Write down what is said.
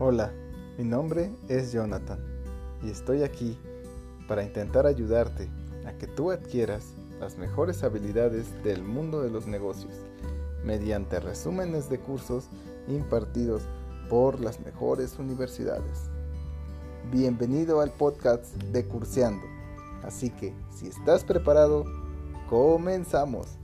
Hola, mi nombre es Jonathan y estoy aquí para intentar ayudarte a que tú adquieras las mejores habilidades del mundo de los negocios mediante resúmenes de cursos impartidos por las mejores universidades. Bienvenido al podcast de Curseando. Así que, si estás preparado, comenzamos.